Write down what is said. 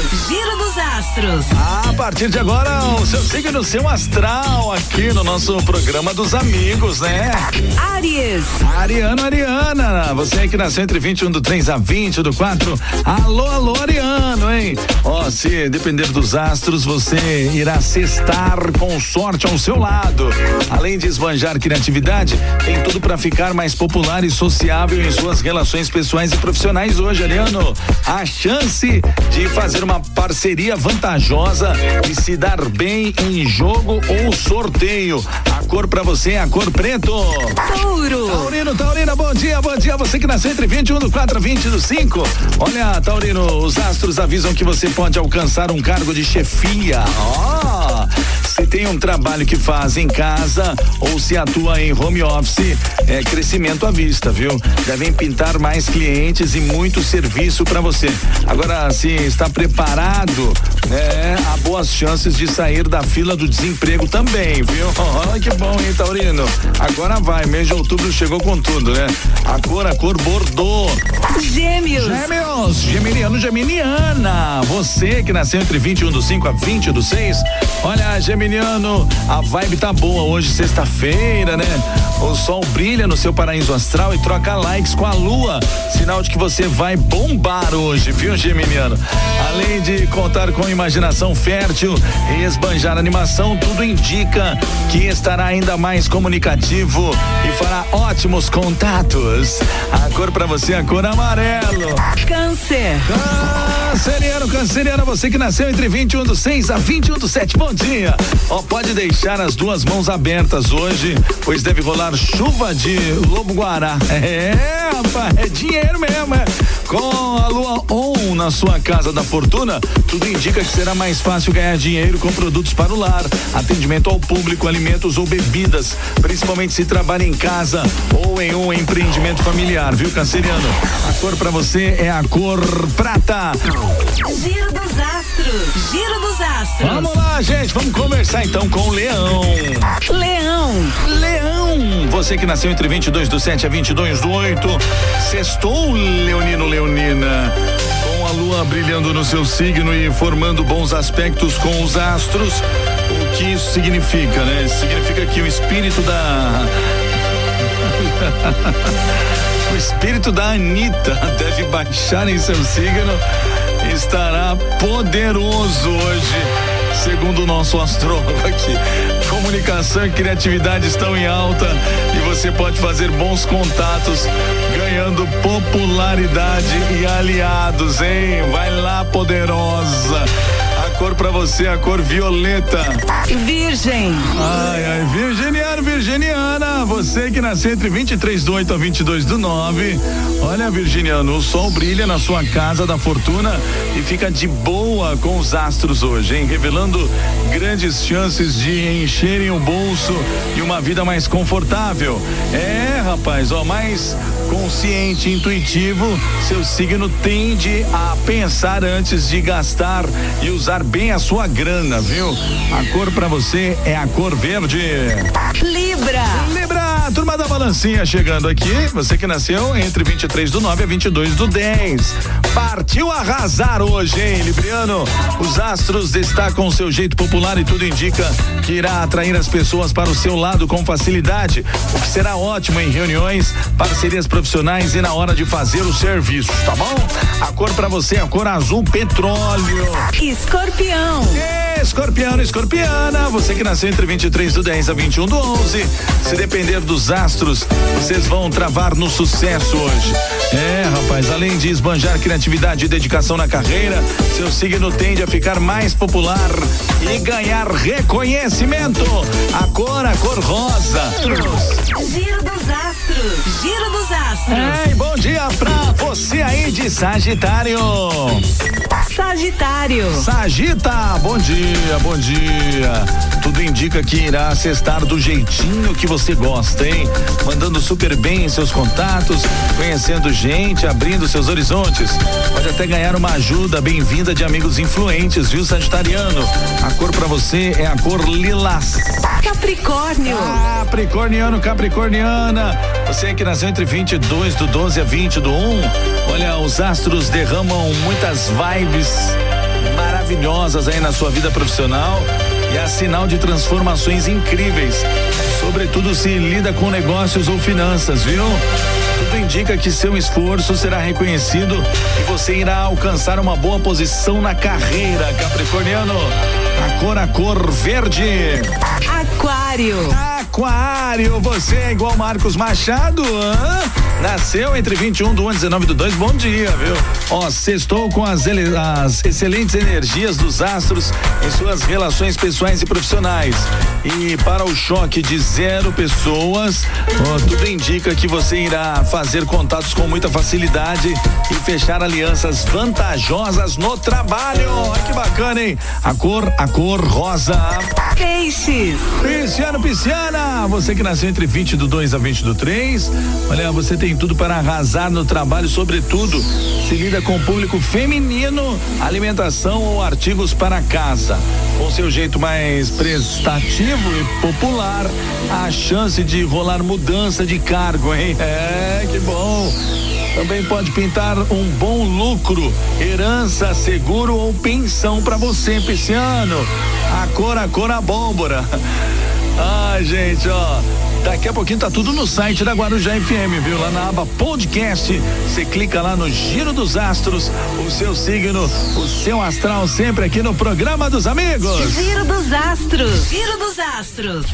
Giro dos Astros. A partir de agora, o seu signo, seu astral, aqui no nosso programa dos amigos, né? Aries. Ariano, Ariana, você que nasceu entre 21 do 3 a 20 do 4. Alô, alô, Ariano, hein? Ó, se depender dos astros, você irá cestar com sorte ao seu lado. Além de esbanjar criatividade, tem tudo para ficar mais popular e sociável em suas relações pessoais e profissionais hoje, Ariano. A chance de fazer uma parceria vantajosa e se dar bem em jogo ou sorteio. A cor para você é a cor preto. Touro. Taurino, Taurina, bom dia, bom dia. Você que nasceu entre 21 do 4 a 20 do 5. Olha, Taurino, os astros avisam que você pode alcançar um cargo de chefia. Ó, se tem um trabalho que faz em casa ou se atua em home office, é crescimento à vista, viu? Devem pintar mais clientes e muito serviço para você. Agora, se está preparado, né? Há boas chances de sair da fila do desemprego também, viu? Olha que bom, hein, Taurino? Agora vai, mês de outubro chegou com tudo, né? A cor, a cor bordô. Gêmeos. Gêmeos, geminiano, geminiana. Você que nasceu entre 21 do 5 a 20 do 6. Olha, geminiano, a vibe tá boa hoje, sexta-feira, né? O sol brilha no seu paraíso astral e troca likes com a lua. Sinal de que você vai bombar hoje, viu, geminiano? Além de contar com imaginação fértil e esbanjar animação, tudo indica que estará ainda mais comunicativo e fará ótimos contatos. A cor para você é a cor amarelo. Câncer. Canceriano, canceriano, você que nasceu entre 21 do 6 a 21 do 7, bom Ó, pode deixar as duas mãos abertas hoje, pois deve rolar chuva de lobo guará. É, rapaz, é dinheiro mesmo, é. Com a lua on na sua casa da fortuna, tudo indica que será mais fácil ganhar dinheiro com produtos para o lar, atendimento ao público, alimentos ou bebidas, principalmente se trabalha em casa ou em um empreendimento familiar, viu, canceriano? A cor para você é a cor prata. Giro Astros. Giro dos Astros. Vamos lá, gente, vamos conversar então com o Leão. Leão. Leão, você que nasceu entre 22 do 7 a 22 do 8, sextou, Leonino Leonina. Com a lua brilhando no seu signo e formando bons aspectos com os astros, o que isso significa, né? Significa que o espírito da. o espírito da Anitta deve baixar em seu signo estará poderoso hoje, segundo o nosso astrólogo aqui. Comunicação e criatividade estão em alta e você pode fazer bons contatos, ganhando popularidade e aliados, hein? Vai lá, poderosa. A cor pra você é a cor violeta. Virgem. Ai, ai, virginiano, virginiana, você que nasceu entre 23 do 8 a 22 do 9. Olha, virginiano, o sol brilha na sua casa da fortuna e fica de boa com os astros hoje, hein? Revelando grandes chances de encherem o bolso e uma vida mais confortável. É, rapaz, ó, mais consciente, intuitivo, seu signo tende a pensar antes de gastar e usar bem a sua grana, viu? A cor pra você é a cor verde. Libra. Turma da balancinha chegando aqui. Você que nasceu entre 23 do 9 a 22 do 10. Partiu arrasar hoje, hein, Libriano? Os astros destacam o seu jeito popular e tudo indica que irá atrair as pessoas para o seu lado com facilidade, o que será ótimo em reuniões, parcerias profissionais e na hora de fazer os serviços, tá bom? A cor pra você é a cor azul petróleo. Escorpião. Escorpiano, escorpiana, você que nasceu entre 23 do 10 a 21 do 11. Se depender dos astros, vocês vão travar no sucesso hoje. É, rapaz, além de esbanjar criatividade e dedicação na carreira, seu signo tende a ficar mais popular e ganhar reconhecimento. A cor, a cor rosa. Giro dos Astros. Giro dos Astros. Ei, bom dia pra você aí de Sagitário. Sagitário. Sagita, bom dia, bom dia. Tudo indica que irá cestar do jeitinho que você gosta, hein? Mandando super bem em seus contatos, conhecendo gente, abrindo seus horizontes. Pode até ganhar uma ajuda bem-vinda de amigos influentes, viu, Sagitariano? A cor pra você é a cor lilás. Capricórnio. Capricorniano, Capricorniana. Você que nasceu entre 22 do 12 a 20 do 1. Os astros derramam muitas vibes maravilhosas aí na sua vida profissional e é sinal de transformações incríveis. Sobretudo se lida com negócios ou finanças, viu? Tudo indica que seu esforço será reconhecido e você irá alcançar uma boa posição na carreira, Capricorniano. A cor a cor verde. Aquário. Aquário, você é igual Marcos Machado? Hã? Nasceu entre 21 do 1 e 19 do 2. Bom dia, viu? Ó, sextou com as, as excelentes energias dos astros em suas relações pessoais e profissionais. E para o choque de zero pessoas, ó, tudo indica que você irá fazer contatos com muita facilidade e fechar alianças vantajosas no trabalho. Olha que bacana, hein? A cor, a cor rosa. Peixes. Pisciano, pisciana, você que nasceu entre 20 do 2 a 20 do 3, olha, você tem tudo para arrasar no trabalho, sobretudo se lida com o público feminino, alimentação ou artigos para casa. Com seu jeito mais prestativo e popular, a chance de rolar mudança de cargo, hein? É, que bom. Também pode pintar um bom lucro, herança, seguro ou pensão para você, pisciano. A cor, a cor, a abóbora. Ai, gente, ó. Daqui a pouquinho tá tudo no site da Guarujá FM, viu? Lá na aba podcast, você clica lá no Giro dos Astros, o seu signo, o seu astral sempre aqui no programa dos amigos. Giro dos Astros. Giro dos Astros.